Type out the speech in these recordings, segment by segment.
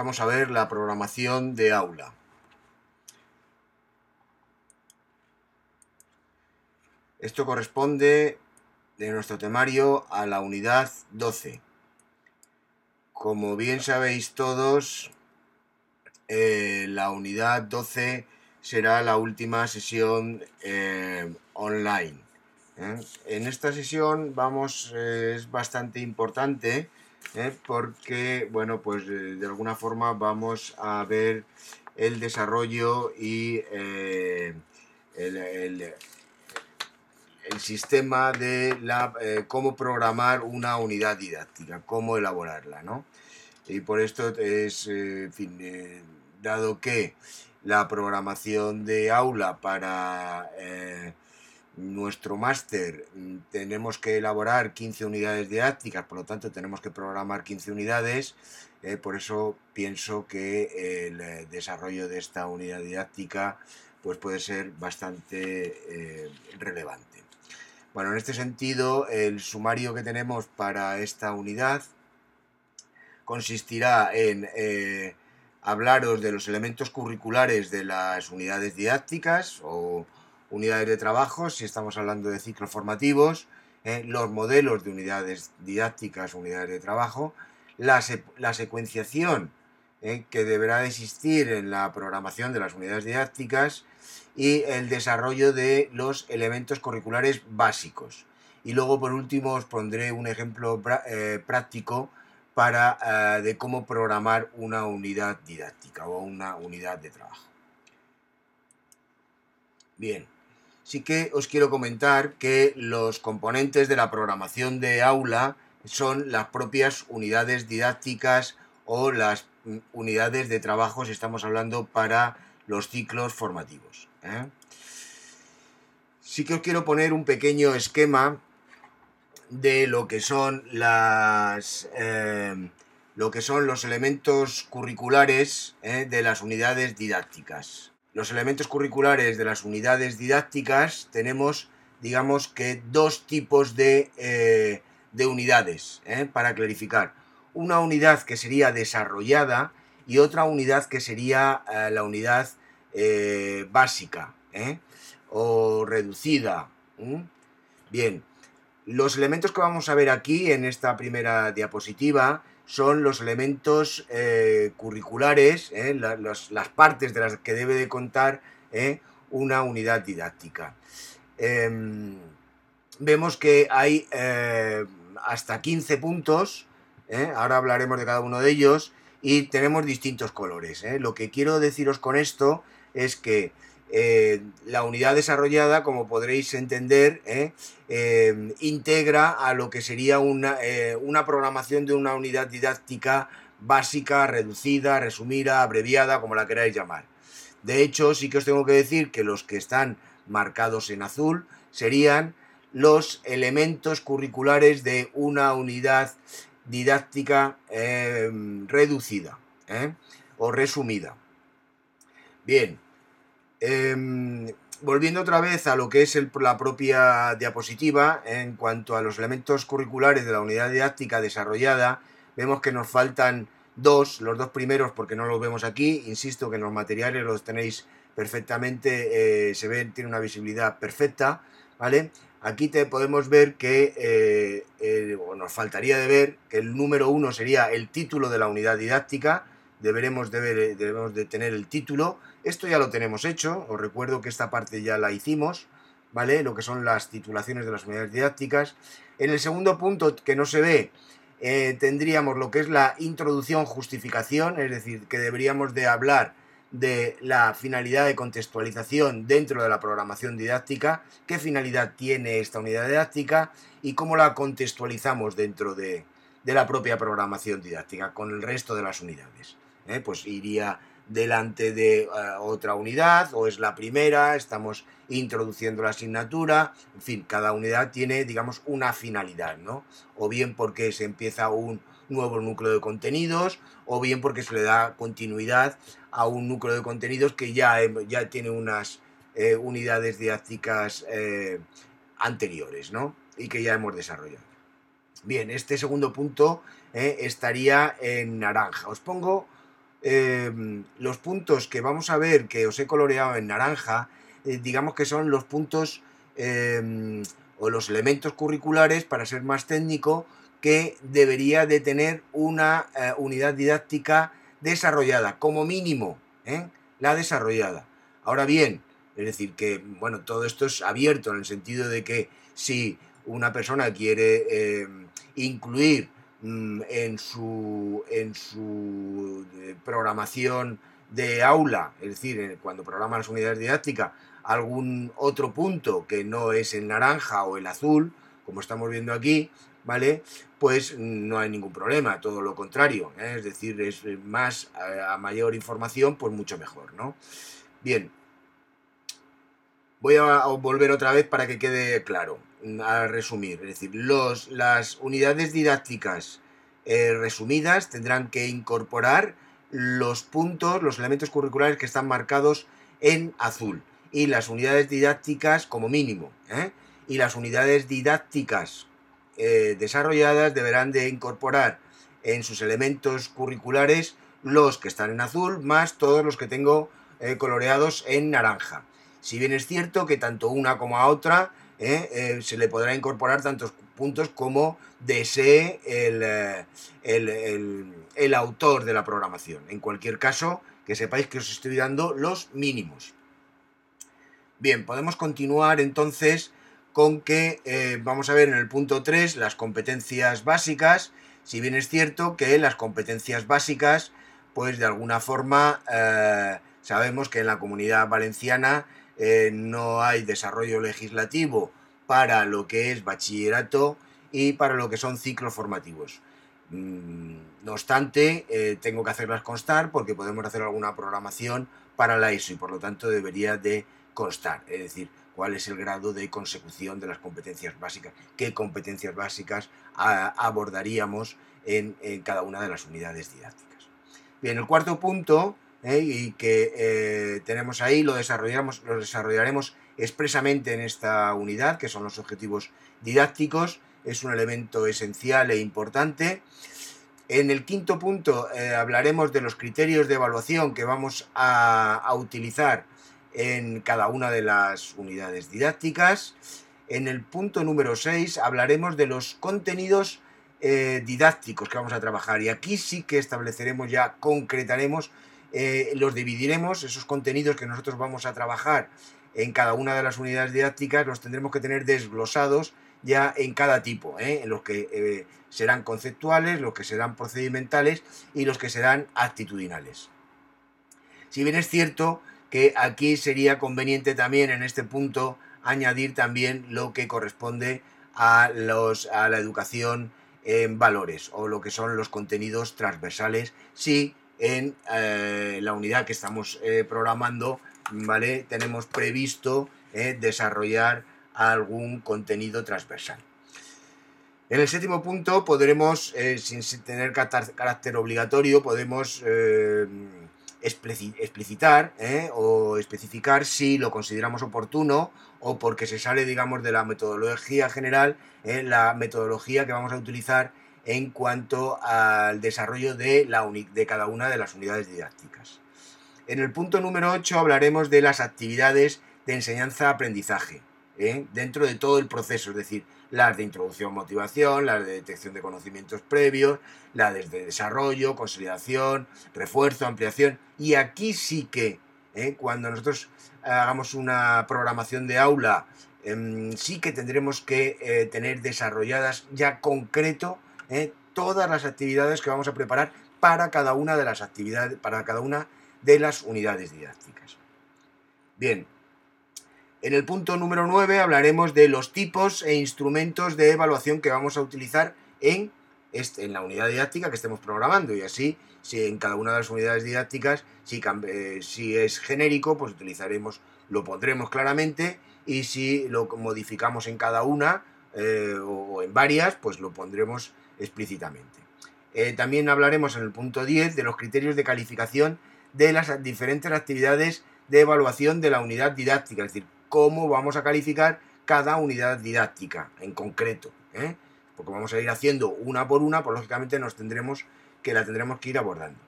vamos a ver la programación de aula. Esto corresponde de nuestro temario a la unidad 12. Como bien sabéis todos, eh, la unidad 12 será la última sesión eh, online. ¿eh? En esta sesión vamos, es bastante importante porque, bueno, pues de alguna forma vamos a ver el desarrollo y el el sistema de la, eh, cómo programar una unidad didáctica, cómo elaborarla, ¿no? Y por esto es, eh, en fin, eh, dado que la programación de aula para nuestro máster mm, tenemos que elaborar 15 unidades didácticas, por lo tanto tenemos que programar 15 unidades, por eso pienso que el desarrollo de esta unidad didáctica pues puede ser bastante relevante. Bueno, en este sentido, el sumario que tenemos para esta unidad consistirá en eh, hablaros de los elementos curriculares de las unidades didácticas o unidades de trabajo, si estamos hablando de ciclos formativos, eh, los modelos de unidades didácticas, unidades de trabajo, la, secuenciación eh, que deberá existir en la programación de las unidades didácticas, y el desarrollo de los elementos curriculares básicos. Y luego, por último, os pondré un ejemplo eh, práctico para, de cómo programar una unidad didáctica o una unidad de trabajo. Bien, sí que os quiero comentar que los componentes de la programación de aula son las propias unidades didácticas o las mm, unidades de trabajo, si estamos hablando para los ciclos formativos. ¿eh? Sí que os quiero poner un pequeño esquema de lo que son las eh, lo que son los elementos curriculares ¿eh? de las unidades didácticas. Los elementos curriculares de las unidades didácticas tenemos, digamos que dos tipos de, de unidades, para clarificar. Una unidad que sería desarrollada y otra unidad que sería la unidad eh, básica ¿eh? o reducida. Bien, los elementos que vamos a ver aquí en esta primera diapositiva son los elementos eh, curriculares, las partes de las que debe de contar una unidad didáctica. Em, vemos que hay hasta 15 puntos, ahora hablaremos de cada uno de ellos, y tenemos distintos colores. Lo que quiero deciros con esto es que eh, la unidad desarrollada, como podréis entender, eh, eh, integra a lo que sería una, una, programación de una unidad didáctica básica, reducida, resumida, abreviada, como la queráis llamar. De hecho, sí que os tengo que decir que los que están marcados en azul serían los elementos curriculares de una unidad didáctica reducida o resumida. Bien, em, volviendo otra vez a lo que es la propia diapositiva, en cuanto a los elementos curriculares de la unidad didáctica desarrollada, vemos que nos faltan dos, los dos primeros porque no los vemos aquí, insisto que en los materiales los tenéis perfectamente, eh, se ven, tiene una visibilidad perfecta, ¿vale? Aquí te podemos ver que eh, eh, nos faltaría de ver que el número uno sería el título de la unidad didáctica, deberemos de, debemos de tener el título. Esto ya lo tenemos hecho, os recuerdo que esta parte ya la hicimos, ¿vale? Lo que son las titulaciones de las unidades didácticas. En el segundo punto que no se ve, eh, tendríamos lo que es la introducción justificación, es decir, que deberíamos de hablar de la finalidad de contextualización dentro de la programación didáctica, qué finalidad tiene esta unidad didáctica y cómo la contextualizamos dentro de, de la propia programación didáctica con el resto de las unidades. ¿eh? pues iría delante de eh, otra unidad o es la primera, estamos introduciendo la asignatura, en fin, cada unidad tiene, digamos, una finalidad, ¿no? O bien porque se empieza un nuevo núcleo de contenidos, o bien porque se le da continuidad a un núcleo de contenidos que ya, ya tiene unas eh, unidades didácticas anteriores, ¿no? Y que ya hemos desarrollado. Bien, este segundo punto estaría en naranja. Os pongo em, los puntos que vamos a ver que os he coloreado en naranja, eh, digamos que son los puntos em, o los elementos curriculares, para ser más técnico, que debería de tener una eh, unidad didáctica desarrollada, como mínimo, ¿eh? la desarrollada. Ahora bien, es decir, que bueno, todo esto es abierto en el sentido de que si una persona quiere em, incluir en su, en su eh, programación de aula, es decir, cuando programa las unidades didácticas, algún otro punto que no es el naranja o el azul, como estamos viendo aquí, ¿vale? Pues no hay ningún problema, todo lo contrario, ¿eh? es decir, es más a, mayor información, pues mucho mejor, ¿no? Bien, voy a volver otra vez para que quede claro, a resumir, es decir, los, las unidades didácticas eh, resumidas tendrán que incorporar los puntos, los elementos curriculares que están marcados en azul y las unidades didácticas como mínimo. ¿eh? Y las unidades didácticas eh, desarrolladas deberán de incorporar en sus elementos curriculares los que están en azul más todos los que tengo coloreados en naranja. Si bien es cierto que tanto una como a otra se le podrá incorporar tantos puntos como desee el, el autor de la programación. En cualquier caso, que sepáis que os estoy dando los mínimos. Bien, podemos continuar entonces con que eh, vamos a ver en el punto 3 las competencias básicas, si bien es cierto que las competencias básicas, pues de alguna forma eh, sabemos que en la comunidad valenciana eh, no hay desarrollo legislativo para lo que es bachillerato y para lo que son ciclos formativos. Mm, no obstante, tengo que hacerlas constar porque podemos hacer alguna programación para la ESO y por lo tanto debería de constar, es decir, cuál es el grado de consecución de las competencias básicas, qué competencias básicas abordaríamos en, cada una de las unidades didácticas. Bien, el cuarto punto, eh, y que eh, tenemos ahí, lo, desarrollamos, lo desarrollaremos expresamente en esta unidad, que son los objetivos didácticos, es un elemento esencial e importante. En el quinto punto eh, hablaremos de los criterios de evaluación que vamos a, utilizar en cada una de las unidades didácticas. En el punto número 6 hablaremos de los contenidos didácticos que vamos a trabajar y aquí sí que estableceremos ya, concretaremos, eh, los dividiremos, esos contenidos que nosotros vamos a trabajar en cada una de las unidades didácticas los tendremos que tener desglosados ya en cada tipo, ¿eh? en los que serán conceptuales, los que serán procedimentales y los que serán actitudinales. Si bien es cierto que aquí sería conveniente también en este punto añadir también lo que corresponde a, los, a la educación en valores o lo que son los contenidos transversales si en eh, la unidad que estamos eh, programando ¿vale? tenemos previsto eh, desarrollar algún contenido transversal. En el séptimo punto podremos, sin tener carácter obligatorio, podemos explicitar o especificar si lo consideramos oportuno o porque se sale, digamos, de la metodología general, ¿eh? la metodología que vamos a utilizar en cuanto al desarrollo de, la de cada una de las unidades didácticas. En el punto número 8 hablaremos de las actividades de enseñanza-aprendizaje, ¿eh? dentro de todo el proceso, es decir, las de introducción, motivación, las de detección de conocimientos previos, las de desarrollo, consolidación, refuerzo, ampliación. Y aquí sí que, ¿eh? cuando nosotros hagamos una programación de aula, em, sí que tendremos que eh, tener desarrolladas ya concreto ¿eh? todas las actividades que vamos a preparar para cada una de las actividades, para cada una de las unidades didácticas. Bien, en el punto número 9 hablaremos de los tipos e instrumentos de evaluación que vamos a utilizar en, en la unidad didáctica que estemos programando y así si en cada una de las unidades didácticas si, eh, si es genérico pues utilizaremos lo pondremos claramente y si lo modificamos en cada una eh, o en varias pues lo pondremos explícitamente. Eh, también hablaremos en el punto 10 de los criterios de calificación de las diferentes actividades de evaluación de la unidad didáctica, es decir, cómo vamos a calificar cada unidad didáctica en concreto. ¿eh? Porque vamos a ir haciendo una por una, pues lógicamente nos tendremos que la tendremos que ir abordando.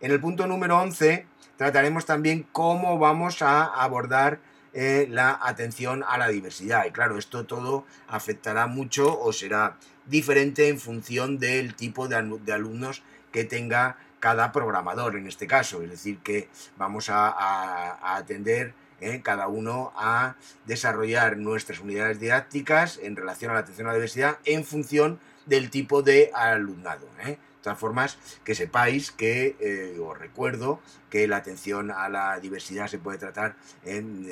En el punto número 11 trataremos también cómo vamos a abordar eh, la atención a la diversidad. Y claro, esto todo afectará mucho o será diferente en función del tipo de, alumnos que tenga cada programador en este caso. Es decir, que vamos a, atender eh, cada uno a desarrollar nuestras unidades didácticas en relación a la atención a la diversidad en función del tipo de alumnado. Eh formas, que sepáis que eh, os recuerdo que la atención a la diversidad se puede tratar en,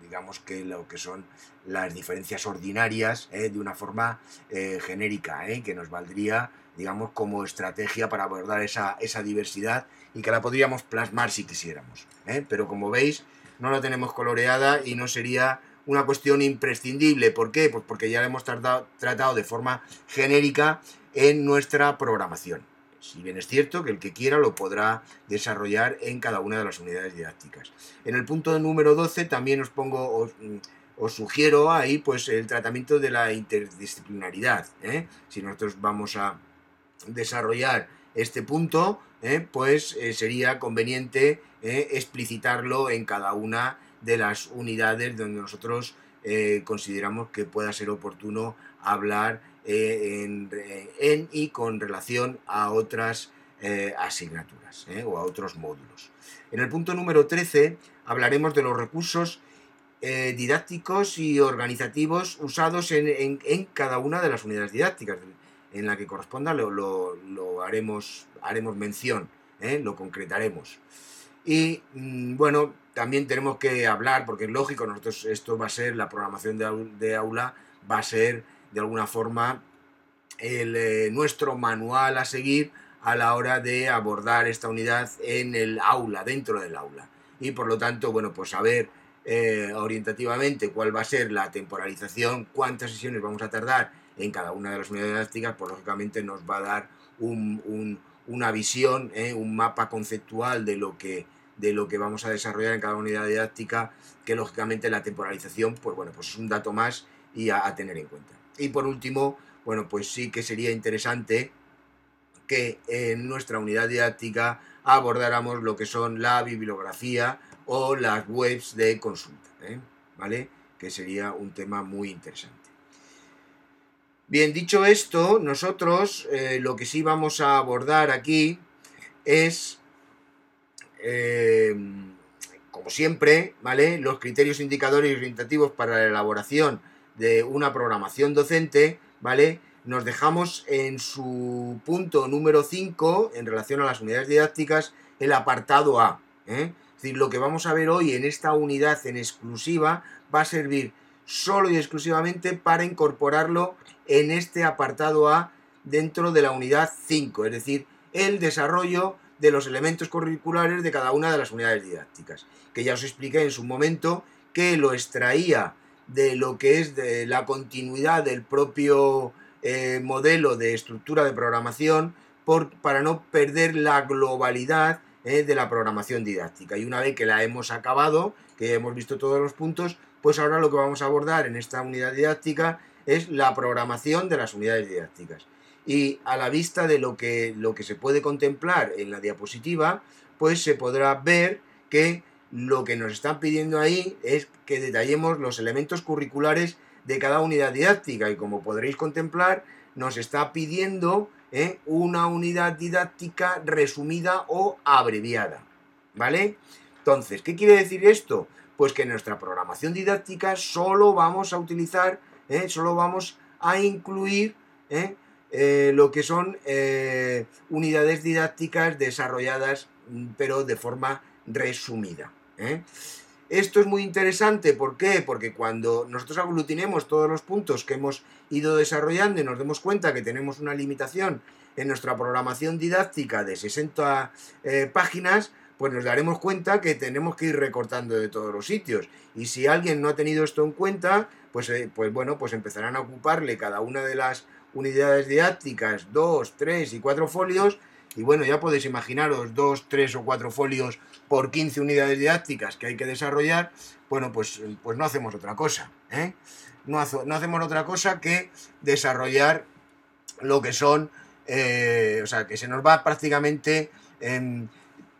digamos que lo que son las diferencias ordinarias eh, de una forma eh, genérica, que nos valdría, digamos, como estrategia para abordar esa, esa diversidad y que la podríamos plasmar si quisiéramos. Pero como veis, no la tenemos coloreada y no sería una cuestión imprescindible. ¿Por qué? Pues porque ya la hemos tratado, de forma genérica en nuestra programación. Si bien es cierto que el que quiera lo podrá desarrollar en cada una de las unidades didácticas. En el punto número 12 también os pongo, os, sugiero ahí pues el tratamiento de la interdisciplinaridad. ¿eh? Si nosotros vamos a desarrollar este punto, ¿eh? pues eh, sería conveniente explicitarlo en cada una de las unidades donde nosotros consideramos que pueda ser oportuno hablar eh, en, y con relación a otras eh, asignaturas eh, o a otros módulos. En el punto número 13 hablaremos de los recursos didácticos y organizativos usados en, cada una de las unidades didácticas. En la que corresponda lo, haremos, haremos mención, lo concretaremos. Y mm, bueno, también tenemos que hablar, porque es lógico, nosotros esto va a ser, la programación de aula va a ser de alguna forma el, eh, nuestro manual a seguir a la hora de abordar esta unidad en el aula, dentro del aula. Y por lo tanto, bueno, pues saber eh, orientativamente cuál va a ser la temporalización, cuántas sesiones vamos a tardar en cada una de las unidades didácticas, pues lógicamente nos va a dar una visión, eh, un mapa conceptual de lo, que, de lo que vamos a desarrollar en cada unidad didáctica, que lógicamente la temporalización, pues bueno, pues es un dato más y a tener en cuenta. Y por último, bueno, pues sí que sería interesante que en nuestra unidad didáctica abordáramos lo que son la bibliografía o las webs de consulta, ¿eh? ¿vale? Que sería un tema muy interesante. Bien, dicho esto, nosotros eh, lo que sí vamos a abordar aquí es, eh, como siempre, ¿vale? Los criterios indicadores y orientativos para la elaboración de una programación docente, ¿vale? Nos dejamos en su punto número 5, en relación a las unidades didácticas, el apartado A. ¿eh? Es decir, lo que vamos a ver hoy en esta unidad en exclusiva va a servir solo y exclusivamente para incorporarlo en este apartado A dentro de la unidad 5, es decir, el desarrollo de los elementos curriculares de cada una de las unidades didácticas, que ya os expliqué en su momento que lo extraía de lo que es de la continuidad del propio eh, modelo de estructura de programación para no perder la globalidad eh, de la programación didáctica. Y una vez que la hemos acabado, que hemos visto todos los puntos, pues ahora lo que vamos a abordar en esta unidad didáctica es la programación de las unidades didácticas. Y a la vista de lo que, lo que se puede contemplar en la diapositiva, pues se podrá ver que lo que nos están pidiendo ahí es que detallemos los elementos curriculares de cada unidad didáctica y como podréis contemplar nos está pidiendo ¿eh? una unidad didáctica resumida o abreviada. ¿Vale? Entonces, ¿qué quiere decir esto? Pues que en nuestra programación didáctica solo vamos a utilizar, ¿eh? solo vamos a incluir ¿eh? Lo que son unidades didácticas desarrolladas, mm, pero de forma resumida. ¿eh? Esto es muy interesante, ¿por qué? Porque cuando nosotros aglutinemos todos los puntos que hemos ido desarrollando y nos demos cuenta que tenemos una limitación en nuestra programación didáctica de 60 eh, páginas, pues nos daremos cuenta que tenemos que ir recortando de todos los sitios. Y si alguien no ha tenido esto en cuenta, pues, eh, pues bueno, pues empezarán a ocuparle cada una de las unidades didácticas, dos, tres y cuatro folios, y bueno, ya podéis imaginaros dos, tres o cuatro folios por 15 unidades didácticas que hay que desarrollar, bueno, pues, pues no hacemos otra cosa. ¿eh? No, hacemos otra cosa que desarrollar lo que son, eh, o sea, que se nos va prácticamente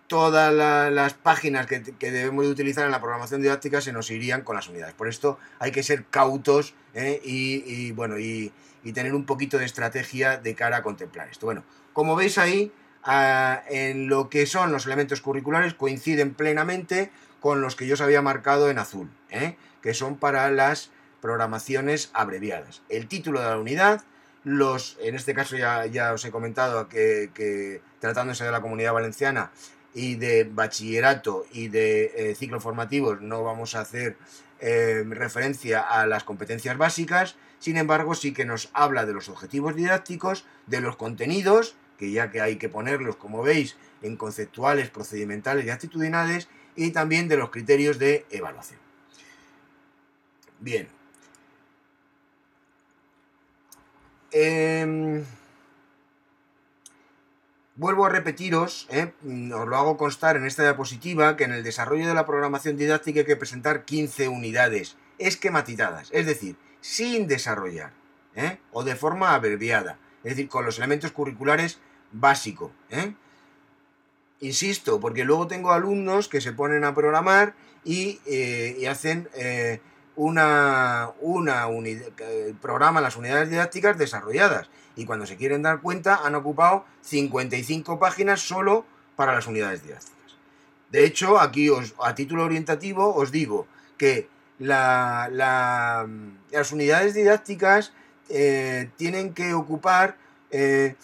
todas las páginas que, debemos de utilizar en la programación didáctica se nos irían con las unidades. Por esto hay que ser cautos ¿eh? y, bueno, y, tener un poquito de estrategia de cara a contemplar esto. Bueno, como veis ahí, ah, en lo que son los elementos curriculares coinciden plenamente con los que yo os había marcado en azul, ¿eh? que son para las programaciones abreviadas. El título de la unidad, los, en este caso ya, ya os he comentado que, que tratándose de la comunidad valenciana, y de bachillerato y de eh, ciclos formativos no vamos a hacer eh, referencia a las competencias básicas, sin embargo sí que nos habla de los objetivos didácticos, de los contenidos, que ya que hay que ponerlos, como veis, en conceptuales, procedimentales y actitudinales, y también de los criterios de evaluación. Bien. Em, Vuelvo a repetiros, ¿eh? mm, os lo hago constar en esta diapositiva, que en el desarrollo de la programación didáctica hay que presentar 15 unidades esquematizadas, es decir, sin desarrollar, ¿eh? o de forma abreviada, es decir, con los elementos curriculares básicos. ¿eh? Insisto, porque luego tengo alumnos que se ponen a programar y, y hacen una, una unidad, programa las unidades didácticas desarrolladas y cuando se quieren dar cuenta han ocupado 55 páginas solo para las unidades didácticas. De hecho, aquí os, a título orientativo os digo que la, las unidades didácticas eh, tienen que ocupar eh,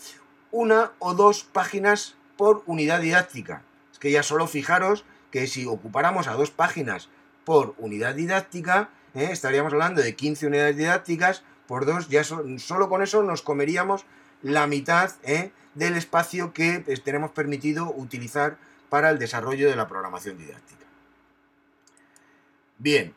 una o dos páginas por unidad didáctica. Es que ya solo fijaros que si ocupáramos a dos páginas por unidad didáctica, eh, estaríamos hablando de 15 unidades didácticas por dos, ya solo con eso nos comeríamos la mitad del espacio que pues, tenemos permitido utilizar para el desarrollo de la programación didáctica. Bien,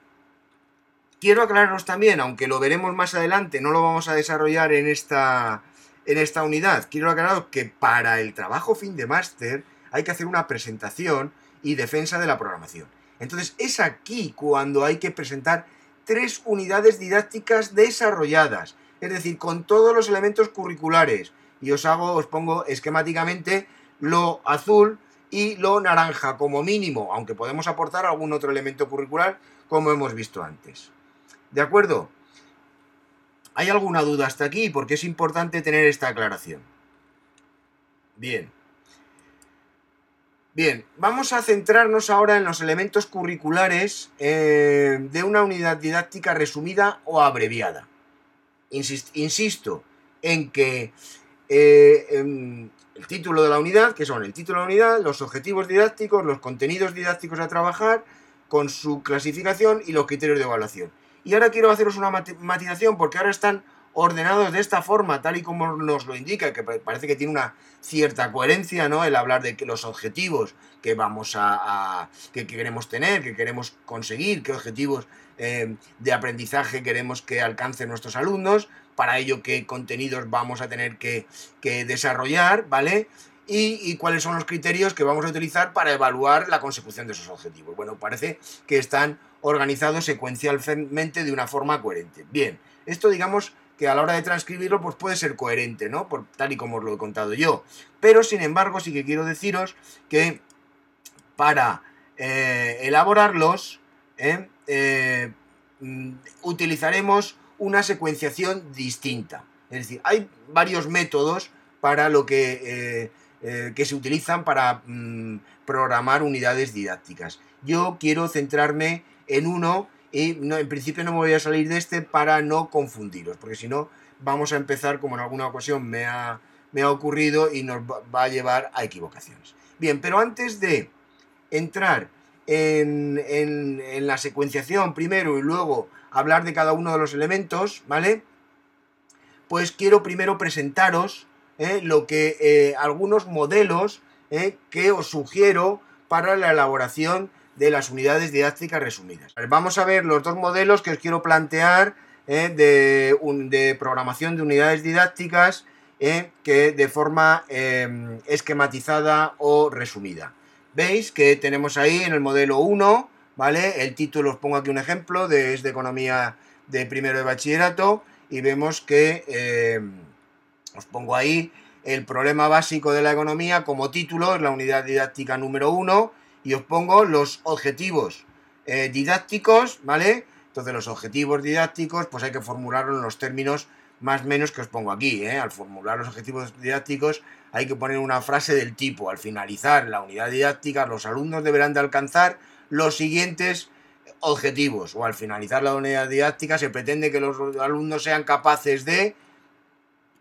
quiero aclararos también, aunque lo veremos más adelante, no lo vamos a desarrollar en esta, en esta unidad, quiero aclararos que para el trabajo fin de máster hay que hacer una presentación y defensa de la programación. Entonces es aquí cuando hay que presentar tres unidades didácticas desarrolladas, es decir, con todos los elementos curriculares. Y os hago, os pongo esquemáticamente lo azul y lo naranja como mínimo, aunque podemos aportar algún otro elemento curricular como hemos visto antes. ¿De acuerdo? ¿Hay alguna duda hasta aquí? Porque es importante tener esta aclaración. Bien. Bien, vamos a centrarnos ahora en los elementos curriculares eh, de una unidad didáctica resumida o abreviada. insisto en que eh, el título de la unidad, que son el título de la unidad, los objetivos didácticos, los contenidos didácticos a trabajar, con su clasificación y los criterios de evaluación. Y ahora quiero haceros una matización porque ahora están ordenados de esta forma, tal y como nos lo indica, que parece que tiene una cierta coherencia, ¿no? El hablar de que los objetivos que vamos a, que, queremos tener, que queremos conseguir, qué objetivos eh, de aprendizaje queremos que alcancen nuestros alumnos, para ello qué contenidos vamos a tener que, desarrollar, ¿vale? Y, y, cuáles son los criterios que vamos a utilizar para evaluar la consecución de esos objetivos. Bueno, parece que están organizados secuencialmente de una forma coherente. Bien, esto digamos que a la hora de transcribirlo pues puede ser coherente, ¿no? Por, tal y como os lo he contado yo. Pero sin embargo sí que quiero deciros que para eh, elaborarlos ¿eh? Eh, mm, utilizaremos una secuenciación distinta. Es decir, hay varios métodos para lo que, que se utilizan para mm, programar unidades didácticas. Yo quiero centrarme en uno y en principio no me voy a salir de este para no confundiros, porque si no vamos a empezar, como en alguna ocasión me ha, me ha ocurrido, y nos va a llevar a equivocaciones. Bien, pero antes de entrar en, en, la secuenciación primero y luego hablar de cada uno de los elementos, ¿vale? Pues quiero primero presentaros ¿eh? lo que eh, algunos modelos ¿eh? que os sugiero para la elaboración de las unidades didácticas resumidas. Vamos a ver los dos modelos que os quiero plantear de, programación de unidades didácticas que de forma em, esquematizada o resumida. Veis que tenemos ahí en el modelo 1, ¿vale? El título os pongo aquí un ejemplo, de, es de economía de primero de bachillerato y vemos que em, os pongo ahí el problema básico de la economía como título, es la unidad didáctica número uno, y os pongo los objetivos eh, didácticos, ¿vale? Entonces los objetivos didácticos, pues hay que formularlos en los términos más menos que os pongo aquí, ¿eh? Al formular los objetivos didácticos hay que poner una frase del tipo, al finalizar la unidad didáctica, los alumnos deberán de alcanzar los siguientes objetivos, o al finalizar la unidad didáctica se pretende que los alumnos sean capaces de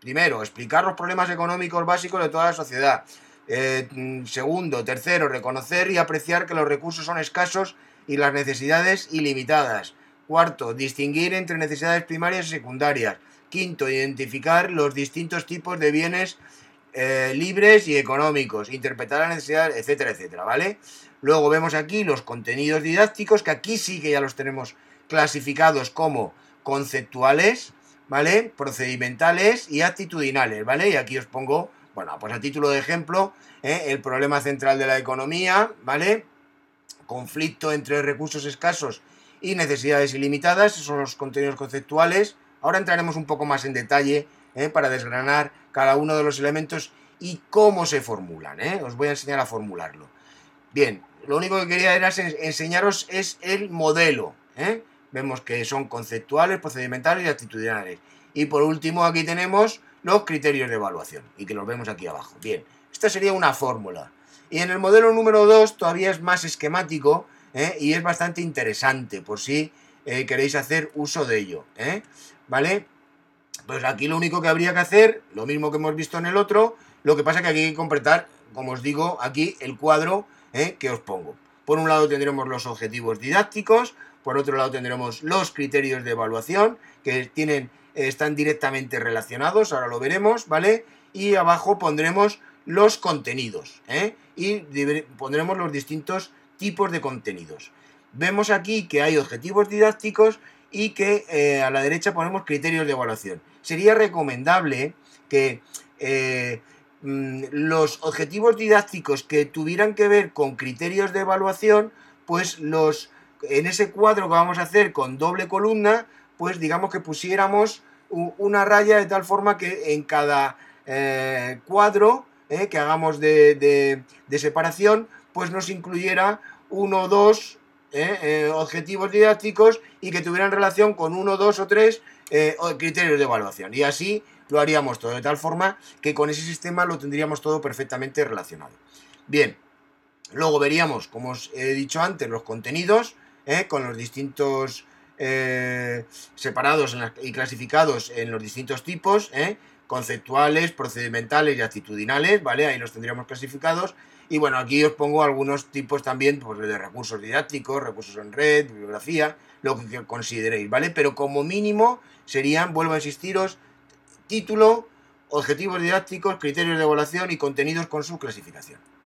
Primero, explicar los problemas económicos básicos de toda la sociedad. Eh, mm, segundo, tercero, reconocer y apreciar que los recursos son escasos y las necesidades ilimitadas. Cuarto, distinguir entre necesidades primarias y secundarias. Quinto, identificar los distintos tipos de bienes eh, libres y económicos, interpretar las necesidades, etcétera, etcétera, ¿vale? Luego vemos aquí los contenidos didácticos, que aquí sí que ya los tenemos clasificados como conceptuales, ¿vale? Procedimentales y actitudinales, ¿vale? Y aquí os pongo, bueno, pues a título de ejemplo, ¿eh? el problema central de la economía, ¿vale? Conflicto entre recursos escasos y necesidades ilimitadas, esos son los contenidos conceptuales. Ahora entraremos un poco más en detalle ¿eh? para desgranar cada uno de los elementos y cómo se formulan, ¿eh? Os voy a enseñar a formularlo. Bien, lo único que quería era enseñaros es el modelo. Vemos que son conceptuales, procedimentales y actitudinales. Y por último aquí tenemos los criterios de evaluación y que los vemos aquí abajo. Bien, esta sería una fórmula. Y en el modelo número 2 todavía es más esquemático ¿eh? y es bastante interesante por si eh, queréis hacer uso de ello. ¿eh? ¿Vale? Pues aquí lo único que habría que hacer, lo mismo que hemos visto en el otro, lo que pasa que aquí hay que completar, como os digo, aquí el cuadro que os pongo. Por un lado tendremos los objetivos didácticos, por otro lado tendremos los criterios de evaluación que tienen, están directamente relacionados, ahora lo veremos, ¿vale? Y abajo pondremos los contenidos ¿eh? y pondremos los distintos tipos de contenidos. Vemos aquí que hay objetivos didácticos y que eh, a la derecha ponemos criterios de evaluación. Sería recomendable que eh, los objetivos didácticos que tuvieran que ver con criterios de evaluación, pues los en ese cuadro que vamos a hacer con doble columna, pues digamos que pusiéramos una raya de tal forma que en cada eh, cuadro eh, que hagamos de, separación, pues nos incluyera uno o dos eh, objetivos didácticos y que tuvieran relación con uno, dos o tres criterios de evaluación. Y así lo haríamos todo, de tal forma que con ese sistema lo tendríamos todo perfectamente relacionado. Bien, luego veríamos, como os he dicho antes, los contenidos, ¿eh? con los distintos eh, separados y clasificados en los distintos tipos, ¿eh? conceptuales, procedimentales y actitudinales, ¿vale? Ahí los tendríamos clasificados. Y bueno, aquí os pongo algunos tipos también pues, de recursos didácticos, recursos en red, bibliografía, lo que consideréis, ¿vale? Pero como mínimo serían, vuelvo a insistiros, título, objetivos didácticos, criterios de evaluación y contenidos con su clasificación.